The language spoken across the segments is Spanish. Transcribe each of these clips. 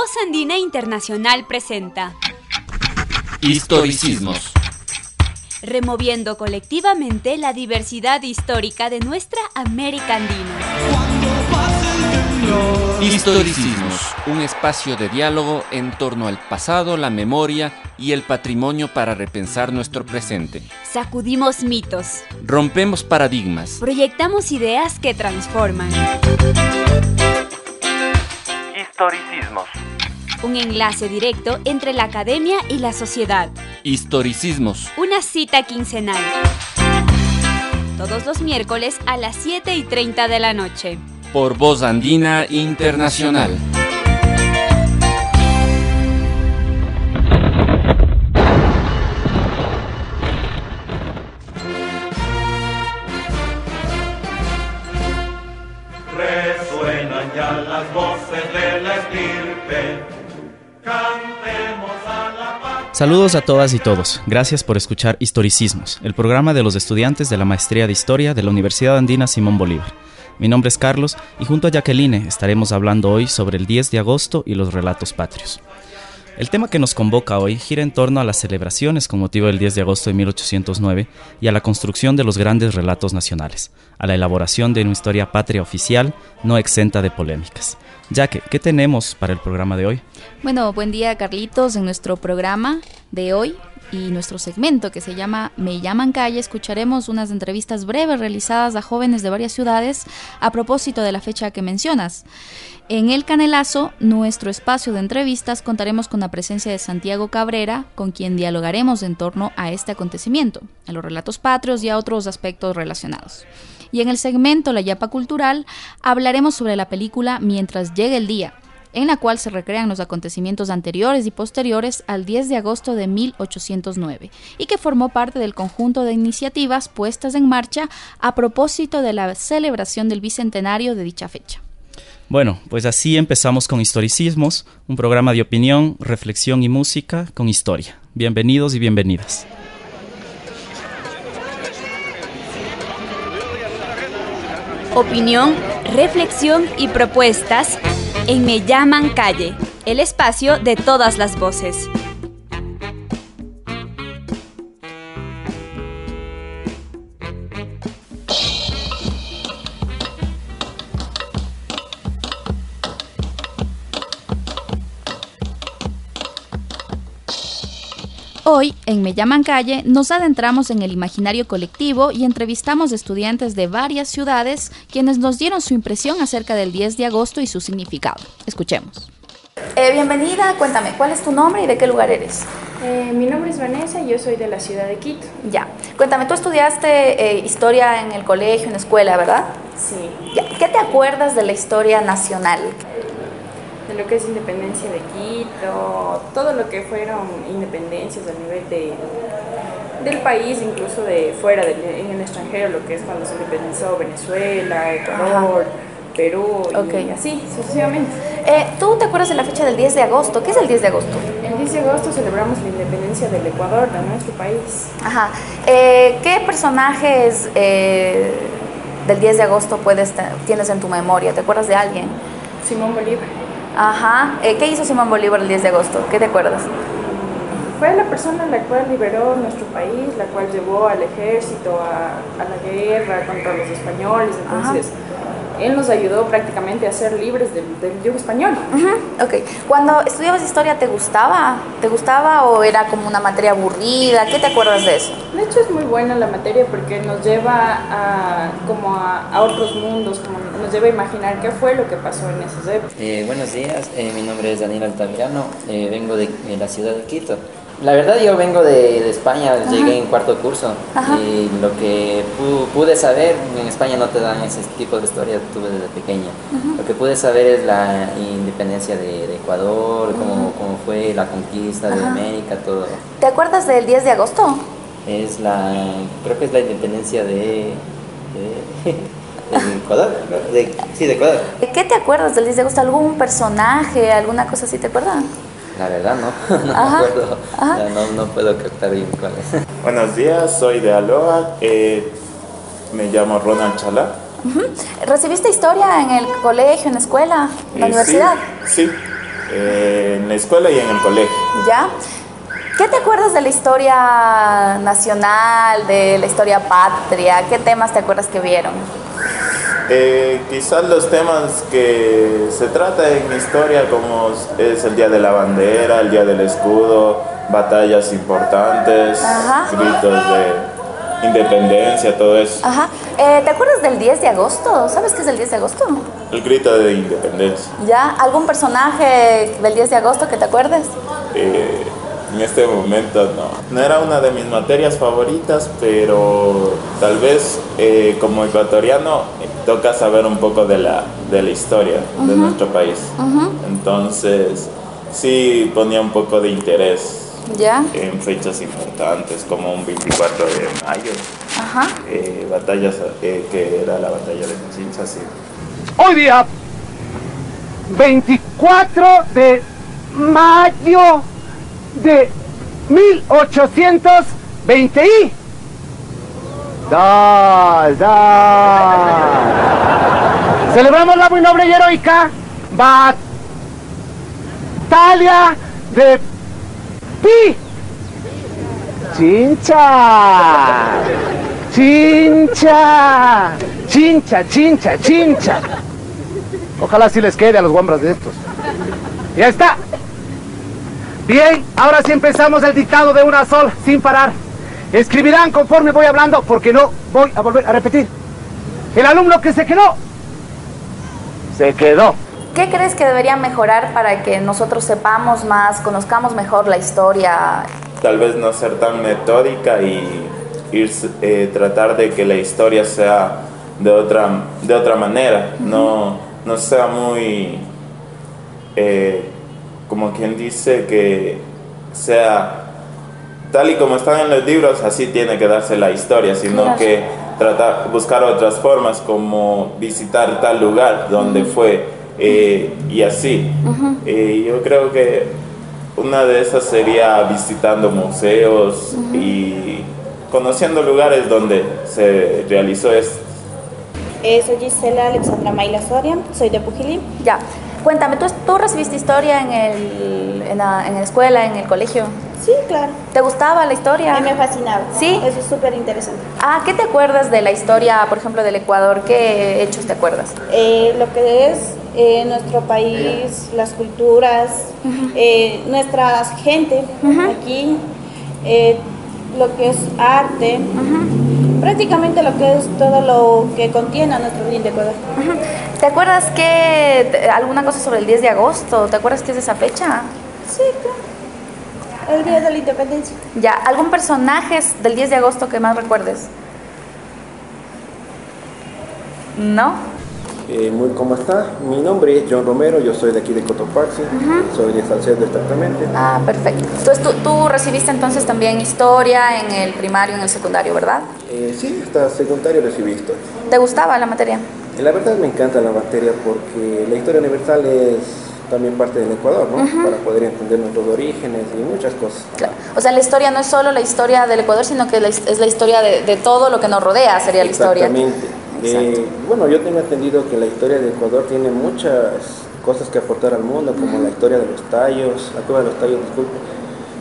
Voz Andina Internacional presenta Historicismos. Removiendo colectivamente la diversidad histórica de nuestra América Andina. Historicismos, un espacio de diálogo en torno al pasado, la memoria y el patrimonio para repensar nuestro presente. Sacudimos mitos. Rompemos paradigmas. Proyectamos ideas que transforman. Historicismos. Un enlace directo entre la academia y la sociedad. Historicismos. Una cita quincenal. Todos los miércoles a las 7 y 30 de la noche. Por Voz Andina Internacional. Saludos a todas y todos. Gracias por escuchar Historicismos, el programa de los estudiantes de la Maestría de Historia de la Universidad Andina Simón Bolívar. Mi nombre es Carlos y junto a Jacqueline estaremos hablando hoy sobre el 10 de agosto y los relatos patrios. El tema que nos convoca hoy gira en torno a las celebraciones con motivo del 10 de agosto de 1809 y a la construcción de los grandes relatos nacionales, a la elaboración de una historia patria oficial no exenta de polémicas. Jaque, ¿qué tenemos para el programa de hoy? Bueno, buen día Carlitos. En nuestro programa de hoy y nuestro segmento que se llama Me llaman calle, escucharemos unas entrevistas breves realizadas a jóvenes de varias ciudades a propósito de la fecha que mencionas. En El Canelazo, nuestro espacio de entrevistas, contaremos con la presencia de Santiago Cabrera, con quien dialogaremos en torno a este acontecimiento, a los relatos patrios y a otros aspectos relacionados. Y en el segmento La Yapa Cultural hablaremos sobre la película Mientras llegue el día, en la cual se recrean los acontecimientos anteriores y posteriores al 10 de agosto de 1809, y que formó parte del conjunto de iniciativas puestas en marcha a propósito de la celebración del bicentenario de dicha fecha. Bueno, pues así empezamos con Historicismos, un programa de opinión, reflexión y música con historia. Bienvenidos y bienvenidas. Opinión, reflexión y propuestas en Me llaman calle, el espacio de todas las voces. Hoy, en Me llaman calle, nos adentramos en el imaginario colectivo y entrevistamos estudiantes de varias ciudades quienes nos dieron su impresión acerca del 10 de agosto y su significado. Escuchemos. Eh, bienvenida, cuéntame, ¿cuál es tu nombre y de qué lugar eres? Eh, mi nombre es Vanessa y yo soy de la ciudad de Quito. Ya, cuéntame, tú estudiaste eh, historia en el colegio, en la escuela, ¿verdad? Sí, Ya, ¿Qué te acuerdas de la historia nacional? Lo que es independencia de Quito, todo lo que fueron independencias a nivel de, del país, incluso de fuera, del- en el extranjero, lo que es cuando se independizó Venezuela, Ecuador, Perú Ok. y así sucesivamente. Eh, ¿Tú te acuerdas de la fecha del 10 de agosto? ¿Qué es el 10 de agosto? El 10 de agosto celebramos la independencia del Ecuador, de nuestro país. Ajá. Eh, ¿Qué personajes eh, del 10 de agosto puedes tienes en tu memoria? ¿Te acuerdas de alguien? Simón Bolívar. Ajá. Eh, ¿Qué hizo Simón Bolívar el 10 de agosto? ¿Qué te acuerdas? Fue la persona la cual liberó nuestro país, la cual llevó al ejército a, a la guerra contra los españoles. Entonces, él nos ayudó prácticamente a ser libres del, del yugo español. Ujú, Ok. Cuando estudiabas historia, ¿te gustaba? ¿Te gustaba o era como una materia aburrida? ¿Qué te acuerdas de eso? De hecho, es muy buena la materia porque nos lleva a, como a, a otros mundos, como nos lleva a imaginar qué fue lo que pasó en esas épocas. Eh, buenos días, eh, mi nombre es Daniel Altamirano, eh, vengo de, de la ciudad de Quito. La verdad yo vengo de, de España, llegué en cuarto curso Ajá. y lo que pu- pude saber, en España no te dan ese tipo de historia, tuve desde pequeña. Lo que pude saber es la independencia de, de Ecuador, cómo, cómo fue la conquista de. América, todo. ¿Te acuerdas del 10 de agosto? Es la, creo que es la independencia de, de, Ecuador, sí, de Ecuador. ¿Qué te acuerdas del 10 de agosto? ¿Algún personaje, alguna cosa así te acuerdas? La verdad no, no Ajá, me acuerdo, ajá. Ya no, no puedo captar bien cuál es. Buenos días, soy de Aloha, eh, me llamo Ronald Chala. ¿Recibiste historia en el colegio, en la escuela, en la Eh, universidad? Sí, sí. Eh, en la escuela y en el colegio. ¿Ya? ¿Qué te acuerdas de la historia nacional, de la historia patria? ¿Qué temas te acuerdas que vieron? Eh, quizás los temas que se trata en historia como es el Día de la Bandera, el Día del Escudo, batallas importantes, Ajá. gritos de independencia, todo eso. Ajá. Eh, ¿Te acuerdas del 10 de agosto? ¿Sabes qué es el 10 de agosto? El grito de independencia. ¿Ya? ¿Algún personaje del 10 de agosto que te acuerdes? Eh, en este momento no. No era una de mis materias favoritas, pero tal vez eh, como ecuatoriano eh, toca saber un poco de la, de la historia de nuestro país. Entonces sí ponía un poco de interés ¿Ya? en fechas importantes como un 24 de mayo, Ajá. eh, batallas eh, que era la batalla de Pichincha, sí. Hoy día, 24 de mayo de 1820 y... Da, da. Celebramos la muy noble y heroica batalla de Pi. Chincha. Chincha. Chincha, chincha, chincha. Ojalá sí les quede a los guambras de estos. Ya está. Bien, ahora sí empezamos el dictado de una sola, sin parar. Escribirán conforme voy hablando, porque no voy a volver a repetir. El alumno que se quedó, se quedó. ¿Qué crees que debería mejorar para que nosotros sepamos más, conozcamos mejor la historia? tal vez no ser tan metódica y ir, eh, tratar de que la historia sea de otra, de otra manera, no, no sea muy, eh, como quien dice, que sea tal y como están en los libros, así tiene que darse la historia, sino Claro. que tratar, buscar otras formas como visitar tal lugar donde fue eh, y así. Eh, yo creo que una de esas sería visitando museos y conociendo lugares donde se realizó esto. Eh, soy Gisela Alexandra Mayla Soria, soy de Pujilí. Ya. Cuéntame, ¿tú, tú recibiste historia en, el, en, la, en la escuela, en el colegio? Sí, claro. ¿Te gustaba la historia? A mí me fascinaba. ¿Sí? Eso es súper interesante. Ah, ¿qué te acuerdas de la historia, por ejemplo, del Ecuador? ¿Qué hechos te acuerdas? Eh, lo que es eh, nuestro país, las culturas, eh, nuestra gente aquí, eh, lo que es arte, prácticamente lo que es todo lo que contiene a nuestro lindo Ecuador. ¿Te acuerdas que te- alguna cosa sobre el 10 de agosto? ¿Te acuerdas qué es esa fecha? Sí, claro. El Día de la Independencia. Ya, ¿algún personaje del 10 de agosto que más recuerdes? ¿No? Eh, muy cómo está. Mi nombre es John Romero, yo soy de aquí de Cotopaxi, soy de Salcedo exactamente. Ah, perfecto. Entonces tú, tú recibiste entonces también historia en el primario, en el secundario, ¿verdad? Eh, sí, hasta secundario recibí historia. ¿Te gustaba la materia? Eh, la verdad me encanta la materia porque la historia universal es también parte del Ecuador, ¿no? Para poder entender nuestros orígenes y muchas cosas. Claro. O sea, la historia no es solo la historia del Ecuador, sino que es la historia de, de todo lo que nos rodea, sería la historia. Exactamente. Eh, bueno, yo tengo entendido que la historia de Ecuador tiene muchas cosas que aportar al mundo, como la historia de los tallos, la cueva de los tallos, disculpe.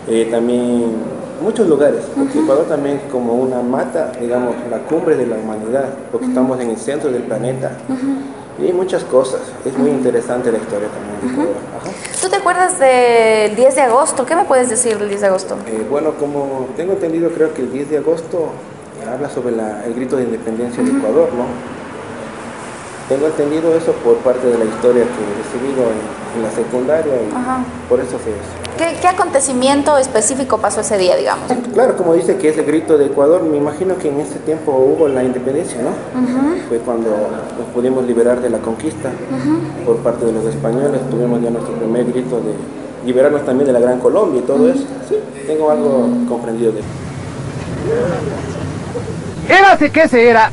Eh, también muchos lugares, porque Ecuador también es como una mata, digamos, la cumbre de la humanidad, porque estamos en el centro del planeta. Y hay muchas cosas, es muy interesante la historia también de Ecuador. Ajá. ¿Tú te acuerdas del 10 de agosto? ¿Qué me puedes decir del 10 de agosto? Eh, bueno, como tengo entendido, creo que el 10 de agosto habla sobre la- el grito de independencia de Ecuador, ¿no? Tengo entendido eso por parte de la historia que he recibido en, en la secundaria y Ajá. por eso se ¿Qué, qué acontecimiento específico pasó ese día, digamos? Claro, como dice que es el grito de Ecuador, me imagino que en ese tiempo hubo la independencia, ¿no? Fue cuando nos pudimos liberar de la conquista por parte de los españoles, tuvimos ya nuestro primer grito de liberarnos también de la Gran Colombia y todo eso. Sí, tengo algo comprendido de eso. Érase que se era.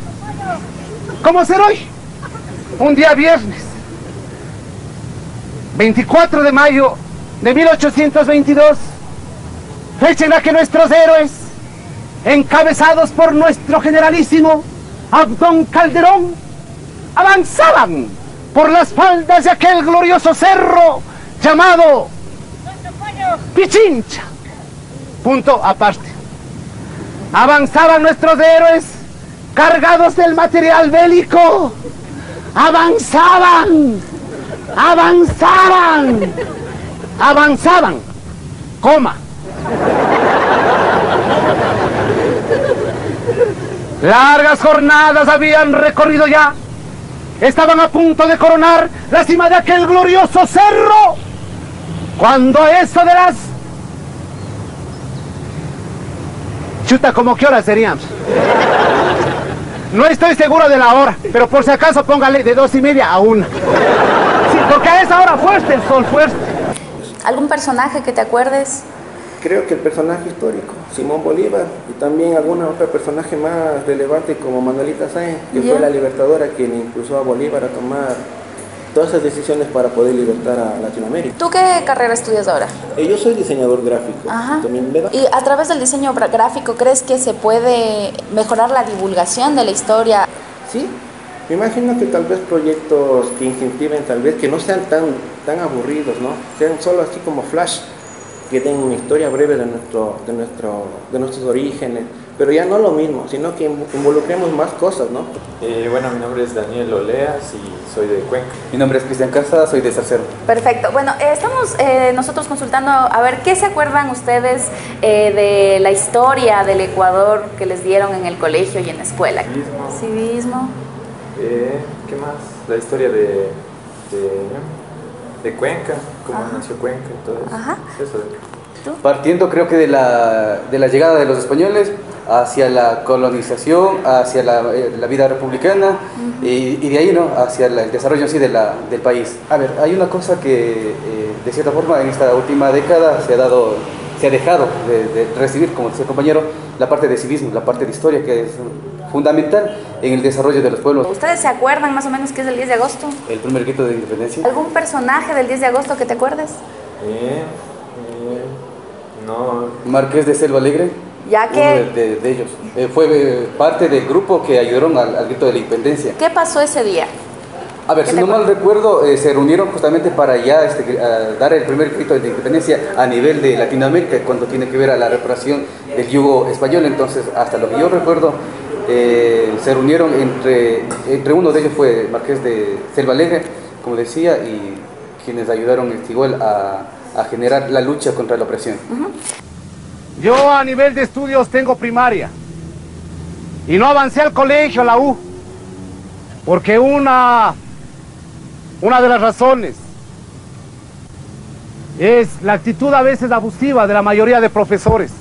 ¿Cómo ser hoy? Un día viernes. 24 de mayo de 1822. Fecha en la que nuestros héroes, encabezados por nuestro generalísimo Abdón Calderón, avanzaban por las faldas de aquel glorioso cerro llamado Pichincha. Punto aparte. Avanzaban nuestros héroes cargados del material bélico. Avanzaban, avanzaban, avanzaban, coma. Largas jornadas habían recorrido ya. Estaban a punto de coronar la cima de aquel glorioso cerro. Cuando eso de las... Chuta, ¿como qué hora serían? No estoy seguro de la hora, pero por si acaso póngale de dos y media a una. Sí, porque a esa hora fuerte el sol, fuerte. ¿Algún personaje que te acuerdes? Creo que el personaje histórico, Simón Bolívar, y también alguna otra personaje más relevante como Manuelita Sáenz, que fue la libertadora quien impulsó a Bolívar a tomar todas esas decisiones para poder libertar a Latinoamérica. ¿Tú qué carrera estudias ahora? Eh, yo soy diseñador gráfico. Ajá. También Y a través del diseño gráfico, ¿crees que se puede mejorar la divulgación de la historia? Sí, me imagino que tal vez proyectos que incentiven, tal vez que no sean tan, tan aburridos, ¿no? Sean solo así como flash, que den una historia breve de, nuestro, de, nuestro, de nuestros orígenes, pero ya no lo mismo, sino que invo- involucremos más cosas, ¿no? Eh, bueno, mi nombre es Daniel Oleas y soy de Cuenca. Mi nombre es Cristian Casa, soy de Sarcero. Perfecto. Bueno, eh, estamos eh, nosotros consultando a ver qué se acuerdan ustedes eh, de la historia del Ecuador que les dieron en el colegio y en la escuela. Civismo. Civismo. Eh, ¿Qué más? La historia de, de, de Cuenca, cómo Ajá. nació Cuenca y todo eso. Ajá. Eso. Partiendo creo que de la, de la llegada de los españoles hacia la colonización, hacia la, eh, la vida republicana y, y de ahí ¿no? hacia la- el desarrollo en sí de la- del país. A ver, hay una cosa que eh, de cierta forma en esta última década se ha dado, se ha dejado de, de recibir, como decía el compañero, la parte de civismo, la parte de historia que es fundamental en el desarrollo de los pueblos. ¿Ustedes se acuerdan más o menos qué es el 10 de agosto? El primer grito de independencia. ¿Algún personaje del 10 de agosto que te acuerdes? Eh, eh, no. Marqués de Selva Alegre. Ya uno que- de, de- de ellos. Eh, fue eh, parte del grupo que ayudaron al, al grito de la independencia. ¿Qué pasó ese día? A ver, ¿Qué si no mal recuerdo, eh, se reunieron justamente para ya este, dar el primer grito de independencia a nivel de Latinoamérica, cuando tiene que ver a la reparación del yugo español. Entonces, hasta lo que yo recuerdo, eh, se reunieron entre, entre uno de ellos fue Marqués de Selva Alegre, como decía, y quienes ayudaron este, igual a, a generar la lucha contra la opresión. Yo a nivel de estudios tengo primaria. Y no avancé al colegio, a la U. Porque una, una de las razones es la actitud a veces abusiva de la mayoría de profesores.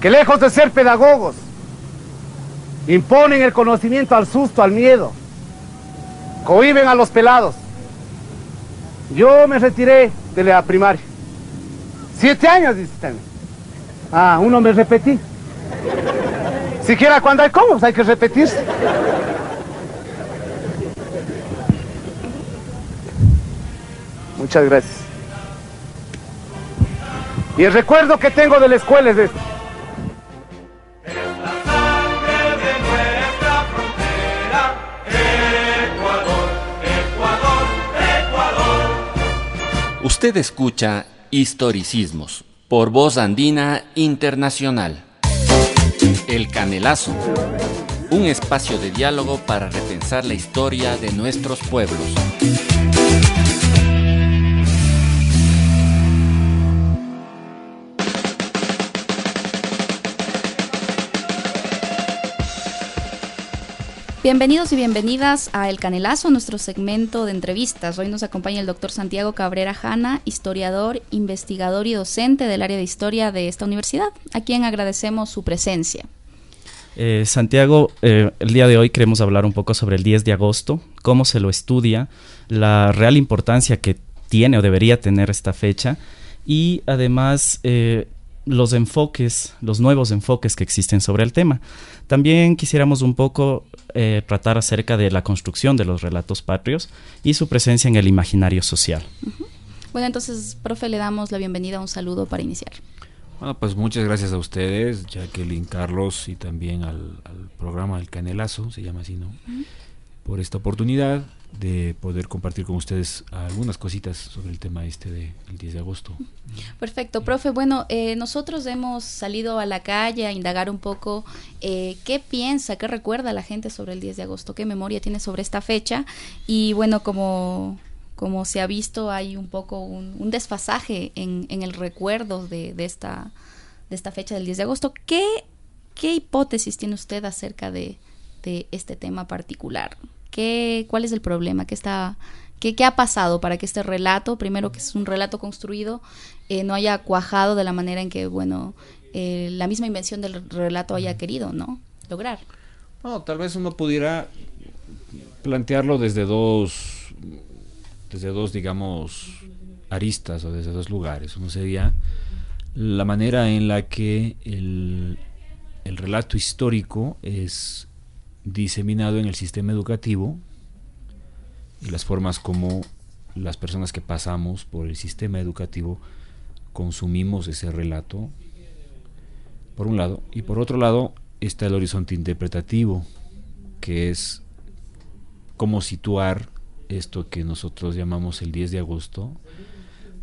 Que lejos de ser pedagogos, imponen el conocimiento al susto, al miedo. Cohiben a los pelados. Yo me retiré de la primaria. Siete años, dice. Ah, uno me repetí. Siquiera cuando hay cómo, hay que repetirse. Muchas gracias. Y el recuerdo que tengo de la escuela es. Ecuador, Ecuador, Ecuador. Usted escucha Historicismos por Voz Andina Internacional. El Canelazo. Un espacio de diálogo para repensar la historia de nuestros pueblos. Bienvenidos y bienvenidas a El Canelazo, nuestro segmento de entrevistas. Hoy nos acompaña el doctor Santiago Cabrera Jana, historiador, investigador y docente del área de historia de esta universidad, a quien agradecemos su presencia. Eh, Santiago, eh, el día de hoy queremos hablar un poco sobre el 10 de agosto, cómo se lo estudia, la real importancia que tiene o debería tener esta fecha y además eh, los enfoques, los nuevos enfoques que existen sobre el tema. También quisiéramos un poco eh, tratar acerca de la construcción de los relatos patrios y su presencia en el imaginario social. Bueno, entonces, profe, le damos la bienvenida, un saludo para iniciar. Bueno, pues muchas gracias a ustedes, Jacqueline, Carlos y también al, al programa El Canelazo, se llama así, ¿no? Por esta oportunidad de poder compartir con ustedes algunas cositas sobre el tema este del 10 de agosto. Perfecto, profe. Bueno, eh, nosotros hemos salido a la calle a indagar un poco eh, qué piensa, qué recuerda la gente sobre el 10 de agosto, qué memoria tiene sobre esta fecha. Y bueno, como, como se ha visto, hay un poco un, desfasaje en, en, el recuerdo de, de, esta, de esta fecha del 10 de agosto. ¿Qué, qué hipótesis tiene usted acerca de, de este tema particular? ¿Qué, ¿Cuál es el problema? ¿Qué, está, qué, ha pasado para que este relato, primero que es un relato construido, eh, no haya cuajado de la manera en que, bueno, eh, la misma invención del relato haya querido, ¿no? Lograr. No, tal vez uno pudiera plantearlo desde dos, desde dos, digamos, aristas o desde dos lugares. Uno sería la manera en la que el relato histórico es diseminado en el sistema educativo y las formas como las personas que pasamos por el sistema educativo consumimos ese relato, por un lado, y por otro lado está el horizonte interpretativo, que es cómo situar esto que nosotros llamamos el 10 de agosto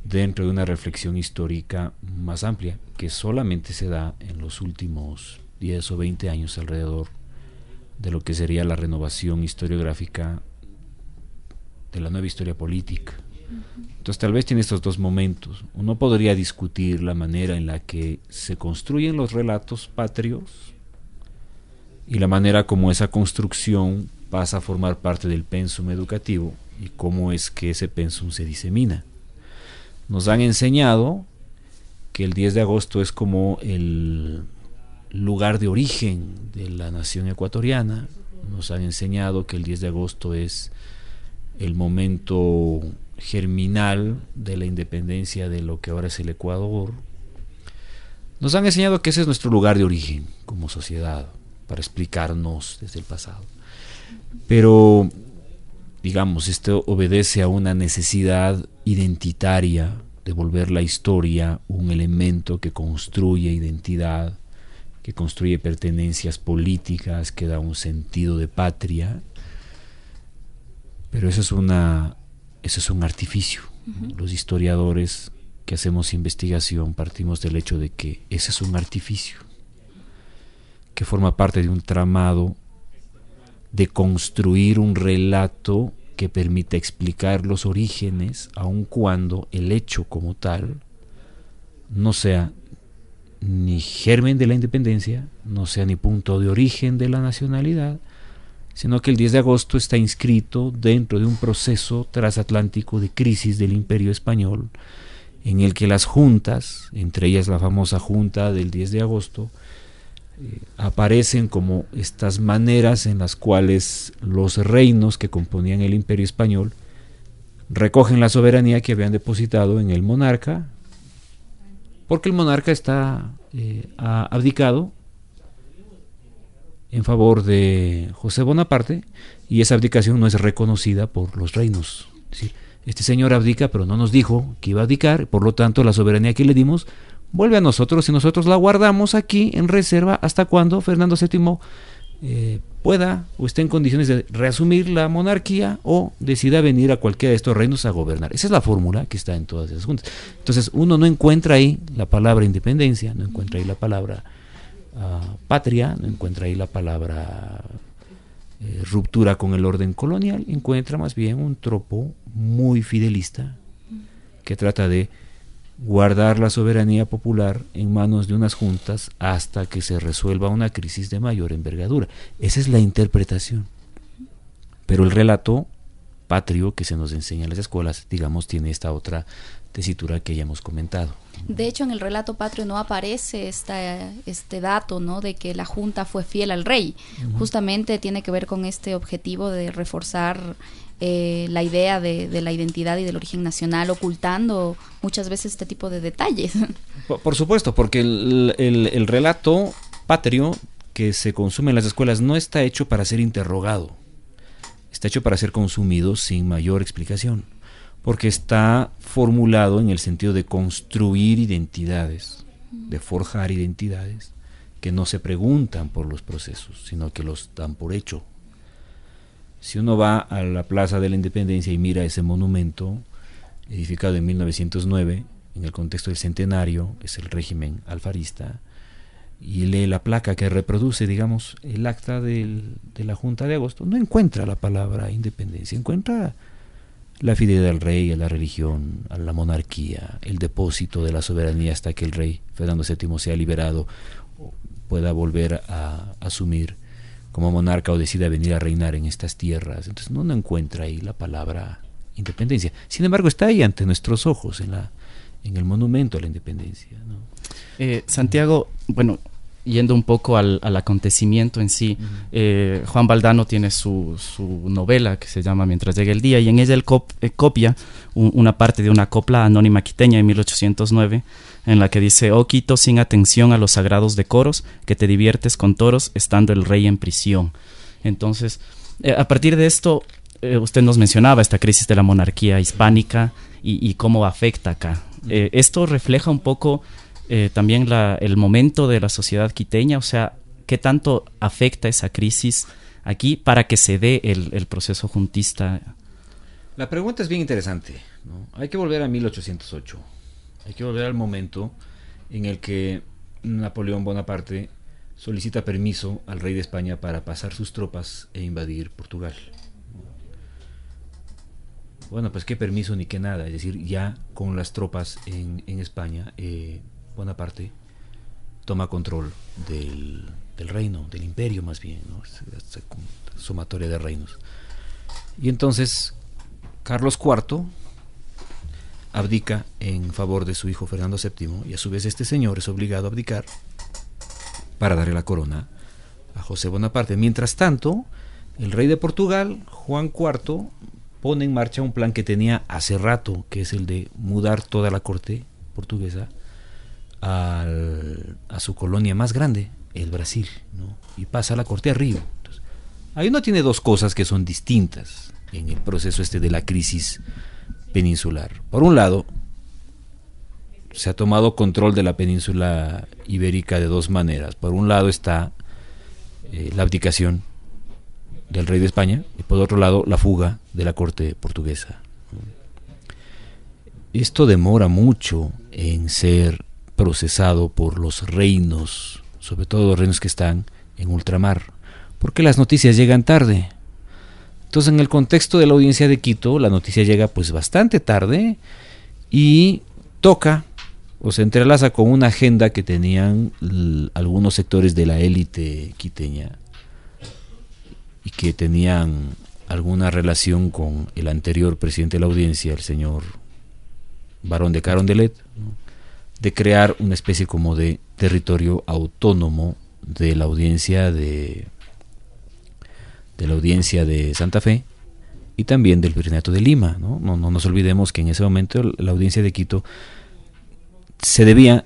dentro de una reflexión histórica más amplia, que solamente se da en los últimos 10 o 20 años alrededor de lo que sería la renovación historiográfica de la nueva historia política. Entonces tal vez tiene estos dos momentos. Uno podría discutir la manera en la que se construyen los relatos patrios y la manera como esa construcción pasa a formar parte del pensum educativo y cómo es que ese pensum se disemina. Nos han enseñado que el 10 de agosto es como el lugar de origen de la nación ecuatoriana. Nos han enseñado que el 10 de agosto es el momento germinal de la independencia de lo que ahora es el Ecuador. Nos han enseñado que ese es nuestro lugar de origen como sociedad, para explicarnos desde el pasado. Pero, digamos, esto obedece a una necesidad identitaria de volver la historia un elemento que construye identidad, que construye pertenencias políticas, que da un sentido de patria, pero eso es, una, eso es un artificio. Los historiadores que hacemos investigación partimos del hecho de que ese es un artificio, que forma parte de un tramado de construir un relato que permita explicar los orígenes, aun cuando el hecho como tal no sea ni germen de la independencia, no sea ni punto de origen de la nacionalidad, sino que el 10 de agosto está inscrito dentro de un proceso transatlántico de crisis del imperio español, en el que las juntas, entre ellas la famosa junta del 10 de agosto, eh, aparecen como estas maneras en las cuales los reinos que componían el imperio español recogen la soberanía que habían depositado en el monarca, porque el monarca está eh, abdicado en favor de José Bonaparte y esa abdicación no es reconocida por los reinos. este señor abdica, pero no nos dijo que iba a abdicar, por lo tanto la soberanía que le dimos vuelve a nosotros y nosotros la guardamos aquí en reserva hasta cuando Fernando VII eh, pueda o esté en condiciones de reasumir la monarquía o decida venir a cualquiera de estos reinos a gobernar. Esa es la fórmula que está en todas esas juntas. Entonces uno no encuentra ahí la palabra independencia, no encuentra ahí la palabra uh, patria, no encuentra ahí la palabra eh, ruptura con el orden colonial, encuentra más bien un tropo muy fidelista que trata de guardar la soberanía popular en manos de unas juntas hasta que se resuelva una crisis de mayor envergadura. Esa es la interpretación. Pero el relato patrio que se nos enseña en las escuelas, digamos, tiene esta otra tesitura que ya hemos comentado. De hecho, en el relato patrio no aparece esta, este dato, ¿no? De que la Junta fue fiel al rey. Justamente tiene que ver con este objetivo de reforzar eh, la idea de, la identidad y del origen nacional, ocultando muchas veces este tipo de detalles. Por, supuesto, porque el, el, relato patrio que se consume en las escuelas no está hecho para ser interrogado, está hecho para ser consumido sin mayor explicación, porque está formulado en el sentido de construir identidades, de forjar identidades que no se preguntan por los procesos, sino que los dan por hecho Si uno va a la Plaza de la Independencia y mira ese monumento, edificado en 1909, en el contexto del centenario, es el régimen alfarista, y lee la placa que reproduce, digamos, el acta de la Junta de Agosto, no encuentra la palabra independencia, encuentra la fidelidad al rey, a la religión, a la monarquía, el depósito de la soberanía hasta que el rey Fernando VII sea liberado, pueda volver a asumir como monarca o decida venir a reinar en estas tierras. Entonces no, no encuentra ahí la palabra independencia. Sin embargo, está ahí ante nuestros ojos, en, la, en el monumento a la independencia. Eh, Santiago, bueno, yendo un poco al, acontecimiento en sí, eh, Juan Baldano tiene su, su, novela que se llama Mientras llegue el día y en ella él eh, copia una parte de una copla anónima quiteña en 1809 en la que dice, oh Quito, sin atención a los sagrados decoros, que te diviertes con toros estando el rey en prisión. Entonces, a partir de esto, usted nos mencionaba esta crisis de la monarquía hispánica y, cómo afecta acá. esto refleja un poco eh, también la, el momento de la sociedad quiteña, o sea, qué tanto afecta esa crisis aquí para que se dé el, proceso juntista. La pregunta es bien interesante. Hay que volver a 1808. Hay que volver al momento en el que Napoleón Bonaparte solicita permiso al rey de España para pasar sus tropas e invadir Portugal. Bueno, pues qué permiso ni qué nada, es decir, ya con las tropas en, España eh, Bonaparte toma control del, reino, del imperio más bien, ¿no? sumatoria de reinos. Y entonces Carlos IV abdica en favor de su hijo Fernando VII y a su vez este señor es obligado a abdicar para darle la corona a José Bonaparte. Mientras tanto, el rey de Portugal, Juan IV, pone en marcha un plan que tenía hace rato, que es el de mudar toda la corte portuguesa a su colonia más grande, el Brasil, y pasa la corte a Río. ahí uno tiene dos cosas que son distintas en el proceso este de la crisis peninsular. Por un lado, se ha tomado control de la península ibérica de dos maneras. Por un lado está eh, la abdicación del rey de España y por otro lado la fuga de la corte portuguesa. Esto demora mucho en ser procesado por los reinos, sobre todo los reinos que están en ultramar, porque las noticias llegan tarde. Entonces, en el contexto de la audiencia de Quito, la noticia llega pues bastante tarde y toca o se entrelaza con una agenda que tenían algunos sectores de la élite quiteña y que tenían alguna relación con el anterior presidente de la audiencia, el señor Barón de Carondelet, de crear una especie como de territorio autónomo de la audiencia de de la audiencia de Santa Fe y también del Virreinato de Lima. ¿no? No, no nos olvidemos que en ese momento la audiencia de Quito se debía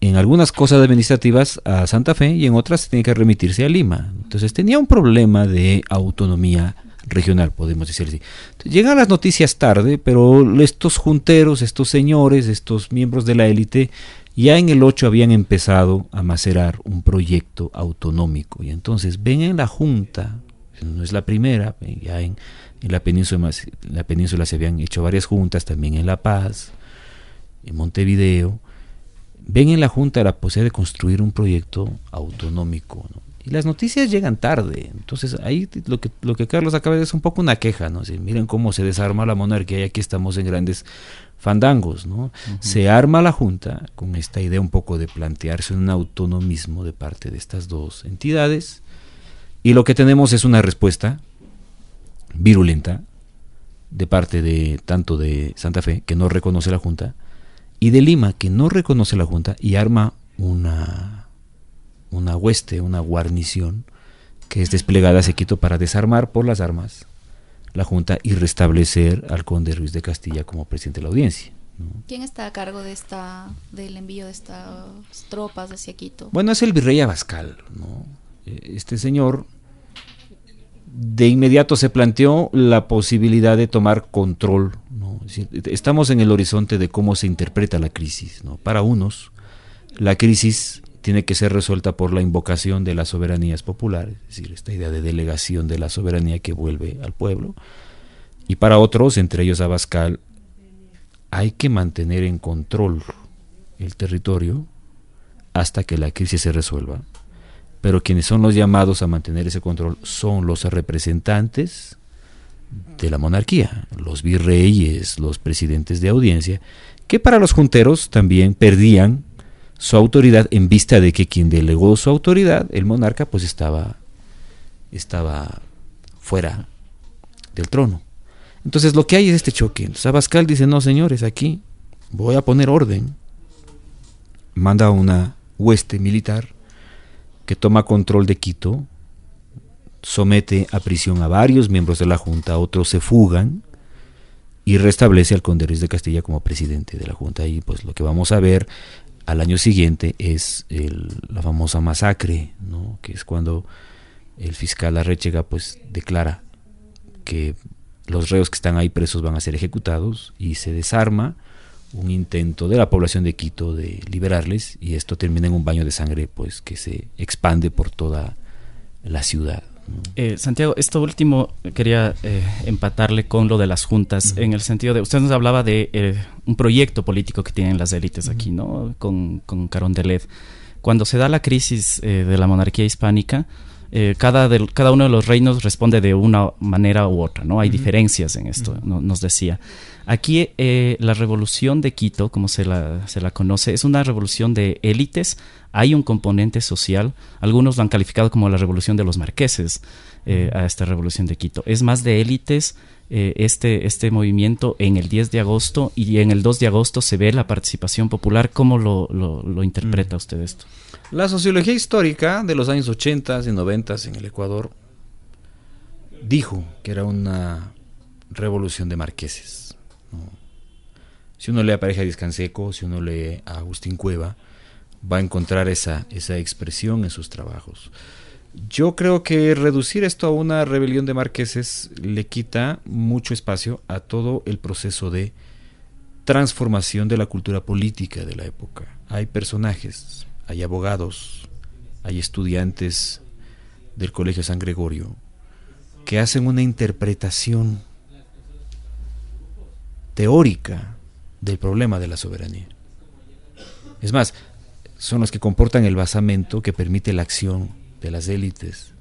en algunas cosas administrativas a Santa Fe y en otras tenía que remitirse a Lima. Entonces tenía un problema de autonomía regional, podemos decir así. llegan las noticias tarde, pero estos junteros, estos señores, estos miembros de la élite, ya en el 8 habían empezado a macerar un proyecto autonómico. Y entonces ven en la Junta, no es la primera, ya en, la, península, en la península se habían hecho varias juntas, también en La Paz, en Montevideo, ven en la Junta la posibilidad de construir un proyecto autonómico. ¿no? Y las noticias llegan tarde. Entonces ahí lo que, lo que Carlos acaba de decir es un poco una queja, ¿no? miren cómo se desarma la monarquía y aquí estamos en grandes fandangos, ¿no? Se arma la Junta con esta idea un poco de plantearse un autonomismo de parte de estas dos entidades y lo que tenemos es una respuesta virulenta de parte de tanto de Santa Fe, que no reconoce la Junta, y de Lima, que no reconoce la Junta y arma una una hueste, una guarnición que es desplegada a Quito para desarmar por las armas la Junta y restablecer al conde Ruiz de Castilla como presidente de la audiencia. ¿Quién está a cargo de esta, del envío de estas tropas hacia Quito? Bueno, es el virrey Abascal. ¿no? Este señor de inmediato se planteó la posibilidad de tomar control. ¿no? estamos en el horizonte de cómo se interpreta la crisis. ¿no? Para unos, la crisis tiene que ser resuelta por la invocación de las soberanías populares, es decir, esta idea de delegación de la soberanía que vuelve al pueblo. Y para otros, entre ellos Abascal, hay que mantener en control el territorio hasta que la crisis se resuelva. Pero quienes son los llamados a mantener ese control son los representantes de la monarquía, los virreyes, los presidentes de audiencia, que para los junteros también perdían su autoridad en vista de que quien delegó su autoridad, el monarca, pues estaba, estaba fuera del trono. Entonces lo que hay es este choque. Sabascal dice, no señores, aquí voy a poner orden. Manda una hueste militar que toma control de Quito, somete a prisión a varios miembros de la Junta, otros se fugan y restablece al conde Ruiz de Castilla como presidente de la Junta. Y pues lo que vamos a ver al año siguiente es la famosa masacre, ¿no? que es cuando el fiscal Arrechega pues declara que los reos que están ahí presos van a ser ejecutados y se desarma un intento de la población de Quito de liberarles y esto termina en un baño de sangre pues que se expande por toda la ciudad. Eh, Santiago, esto último quería eh, empatarle con lo de las juntas, en el sentido de, usted nos hablaba de eh, un proyecto político que tienen las élites aquí, ¿no? Con, con Carondelet. Cuando se da la crisis de la monarquía hispánica, cada, cada uno de los reinos responde de una manera u otra, ¿no? Hay diferencias en esto, nos decía. Aquí la revolución de Quito, como se la, se la conoce, es una revolución de élites hay un componente social, algunos lo han calificado como la revolución de los marqueses, eh, a esta revolución de Quito. Es más de élites eh, este, este movimiento en el 10 de agosto y en el 2 de agosto se ve la participación popular. ¿Cómo lo, lo, interpreta mm. usted esto? La sociología histórica de los años 80 y 90 en el Ecuador dijo que era una revolución de marqueses. Si uno lee a Pareja Discanseco, si uno lee a Agustín Cueva, va a encontrar esa, esa expresión en sus trabajos. Yo creo que reducir esto a una rebelión de marqueses le quita mucho espacio a todo el proceso de transformación de la cultura política de la época. Hay personajes, hay abogados, hay estudiantes del Colegio San Gregorio que hacen una interpretación teórica del problema de la soberanía. Es más, son los que comportan el basamento que permite la acción de las élites.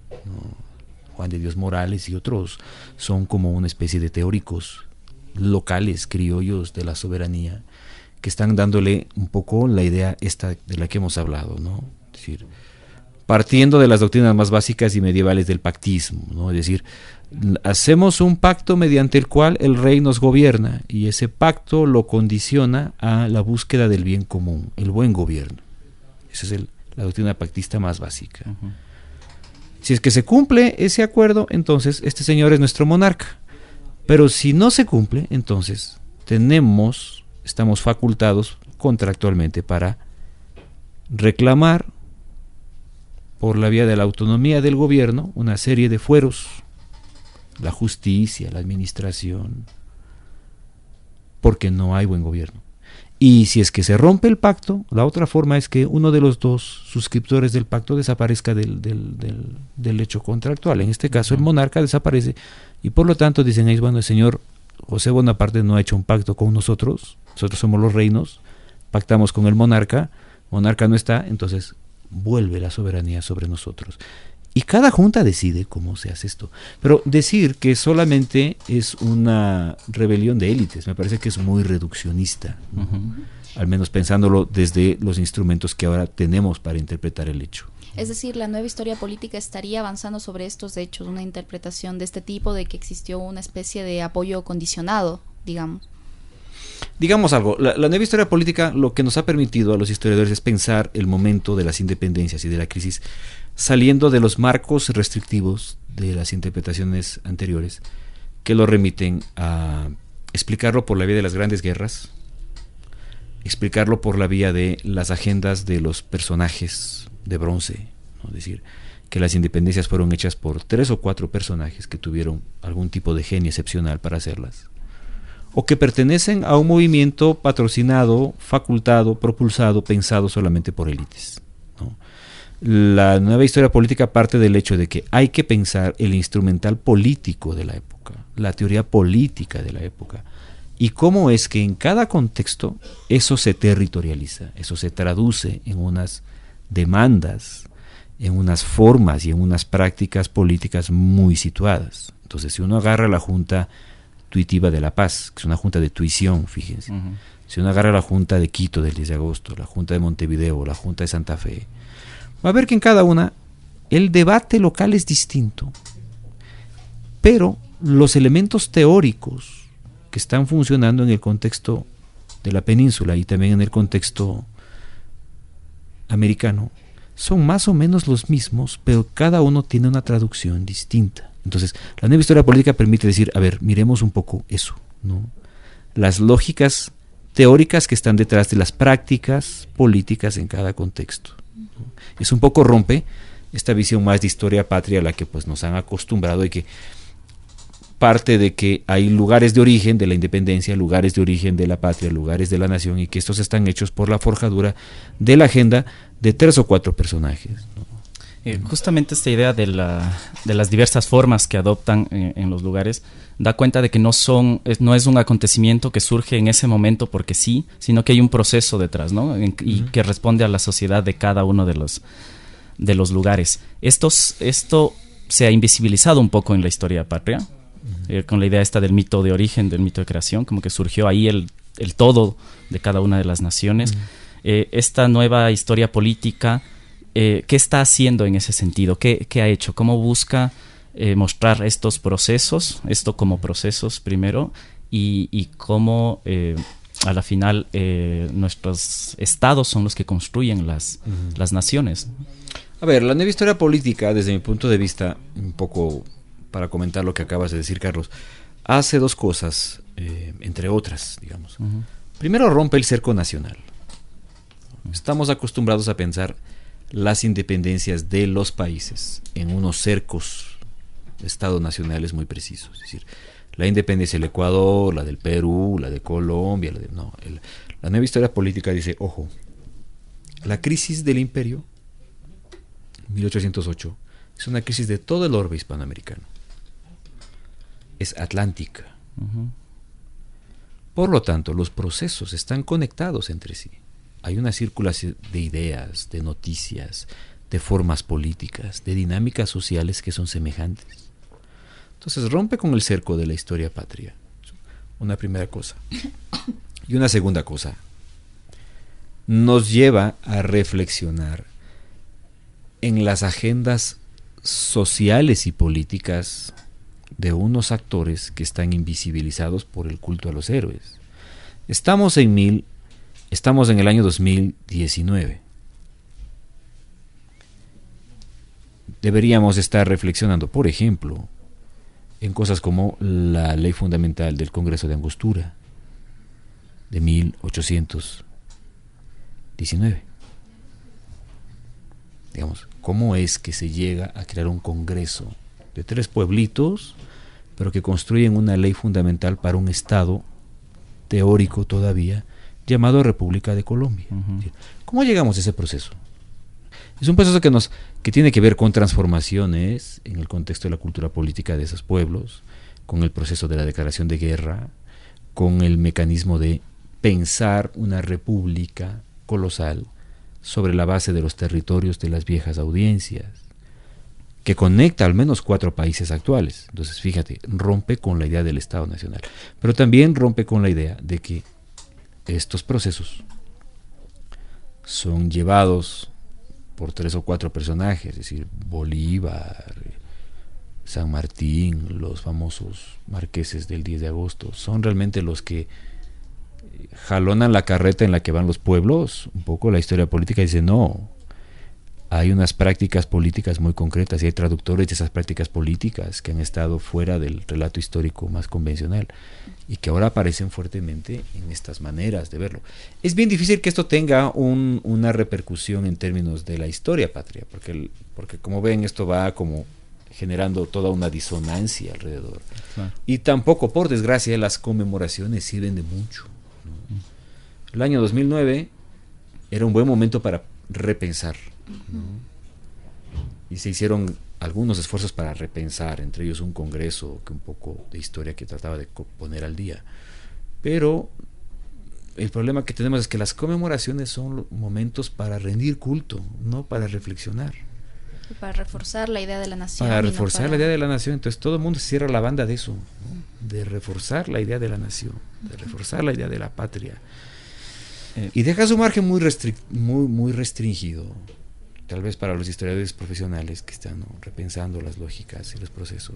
Juan de Dios Morales y otros son como una especie de teóricos locales, criollos de la soberanía, que están dándole un poco la idea esta de la que hemos hablado, ¿no? Es decir, partiendo de las doctrinas más básicas y medievales del pactismo, ¿no? Es decir, hacemos un pacto mediante el cual el rey nos gobierna y ese pacto lo condiciona a la búsqueda del bien común, el buen gobierno. Esa es la doctrina pactista más básica. Si es que se cumple ese acuerdo, entonces este señor es nuestro monarca. Pero si no se cumple, entonces tenemos, estamos facultados contractualmente para reclamar por la vía de la autonomía del gobierno una serie de fueros, la justicia, la administración, porque no hay buen gobierno. Y si es que se rompe el pacto, la otra forma es que uno de los dos suscriptores del pacto desaparezca del, del, hecho contractual. En este caso, el monarca desaparece y por lo tanto dicen ahí, bueno, el señor José Bonaparte no ha hecho un pacto con nosotros, nosotros somos los reinos, pactamos con el monarca, monarca no está, entonces vuelve la soberanía sobre nosotros. Y cada junta decide cómo se hace esto. Pero decir que solamente es una rebelión de élites me parece que es muy reduccionista. Al menos pensándolo desde los instrumentos que ahora tenemos para interpretar el hecho. Es decir, la nueva historia política estaría avanzando sobre estos hechos, una interpretación de este tipo, de que existió una especie de apoyo condicionado, digamos. Digamos algo, la, nueva historia política lo que nos ha permitido a los historiadores es pensar el momento de las independencias y de la crisis saliendo de los marcos restrictivos de las interpretaciones anteriores, que lo remiten a explicarlo por la vía de las grandes guerras, explicarlo por la vía de las agendas de los personajes de bronce, es decir, que las independencias fueron hechas por tres o cuatro personajes que tuvieron algún tipo de genio excepcional para hacerlas, o que pertenecen a un movimiento patrocinado, facultado, propulsado, pensado solamente por élites. la nueva historia política parte del hecho de que hay que pensar el instrumental político de la época, la teoría política de la época, y cómo es que en cada contexto eso se territorializa, eso se traduce en unas demandas, en unas formas y en unas prácticas políticas muy situadas. Entonces, si uno agarra la Junta Tuitiva de la Paz, que es una junta de tuición, fíjense, si uno agarra la Junta de Quito del 10 de agosto, la Junta de Montevideo, la Junta de Santa Fe, va a ver que en cada una el debate local es distinto, pero los elementos teóricos que están funcionando en el contexto de la península y también en el contexto americano son más o menos los mismos, pero cada uno tiene una traducción distinta. Entonces, la nueva historia política permite decir, a ver, miremos un poco eso, ¿no? Las lógicas teóricas que están detrás de las prácticas políticas en cada contexto. Es un poco rompe esta visión más de historia patria a la que pues nos han acostumbrado y que parte de que hay lugares de origen de la independencia, lugares de origen de la patria, lugares de la nación y que estos están hechos por la forjadura de la agenda de tres o cuatro personajes. Eh, justamente esta idea de, la, de, las diversas formas que adoptan eh, en los lugares da cuenta de que no son es, no es un acontecimiento que surge en ese momento porque sí, sino que hay un proceso detrás, ¿no? En, y que responde a la sociedad de cada uno de los de los lugares. Estos, esto se ha invisibilizado un poco en la historia patria, eh, con la idea esta del mito de origen, del mito de creación, como que surgió ahí el, el todo de cada una de las naciones. Eh, esta nueva historia política, eh, ¿qué está haciendo en ese sentido? ¿Qué, qué ha hecho? ¿Cómo busca mostrar estos procesos, esto como procesos primero, y, y cómo a la final nuestros estados son los que construyen las, las naciones? A ver, la nueva historia política, desde mi punto de vista, un poco para comentar lo que acabas de decir, Carlos, hace dos cosas, eh, entre otras, digamos. Primero, rompe el cerco nacional. Estamos acostumbrados a pensar las independencias de los países en unos cercos de Estado nacionales muy precisos. Es decir, la independencia del Ecuador, la del Perú, la de Colombia, la de, no, la nueva historia política dice, ojo, la crisis del imperio, 1808, es una crisis de todo el orbe hispanoamericano es atlántica. Por lo tanto, los procesos están conectados entre sí. Hay una circulación de ideas, de noticias, de formas políticas, de dinámicas sociales que son semejantes. Entonces rompe con el cerco de la historia patria. Una primera cosa. Y una segunda cosa. Nos lleva a reflexionar en las agendas sociales y políticas de unos actores que están invisibilizados por el culto a los héroes. Estamos en mil, estamos en el año 2019. Deberíamos estar reflexionando, por ejemplo, en cosas como la ley fundamental del Congreso de Angostura de 1819. Digamos, ¿cómo es que se llega a crear un Congreso de tres pueblitos, pero que construyen una ley fundamental para un Estado teórico todavía, llamado República de Colombia. ¿Cómo llegamos a ese proceso? Es un proceso que, nos, que tiene que ver con transformaciones en el contexto de la cultura política de esos pueblos, con el proceso de la declaración de guerra, con el mecanismo de pensar una república colosal sobre la base de los territorios de las viejas audiencias, que conecta al menos cuatro países actuales. Entonces, fíjate, rompe con la idea del Estado Nacional, pero también rompe con la idea de que estos procesos son llevados por tres o cuatro personajes, es decir, Bolívar, San Martín, los famosos marqueses del 10 de agosto, son realmente los que jalonan la carreta en la que van los pueblos. Un poco la historia política dice, no, hay unas prácticas políticas muy concretas y hay traductores de esas prácticas políticas que han estado fuera del relato histórico más convencional y que ahora aparecen fuertemente en estas maneras de verlo. Es bien difícil que esto tenga una repercusión en términos de la historia patria, porque, porque como ven esto va como generando toda una disonancia alrededor. Y tampoco, por desgracia, las conmemoraciones sirven de mucho. El año 2009 era un buen momento para repensar y se hicieron algunos esfuerzos para repensar, entre ellos un congreso que un poco de historia que trataba de poner al día. Pero el problema que tenemos es que las conmemoraciones son momentos para rendir culto, no para reflexionar. para reforzar la idea de la nación. Para reforzar la idea de la nación. Entonces todo el mundo se cierra la banda de eso, de reforzar la idea de la nación, de reforzar la idea de la patria. Eh, y deja su margen muy, muy, muy restringido tal vez para los historiadores profesionales que están repensando las lógicas y los procesos.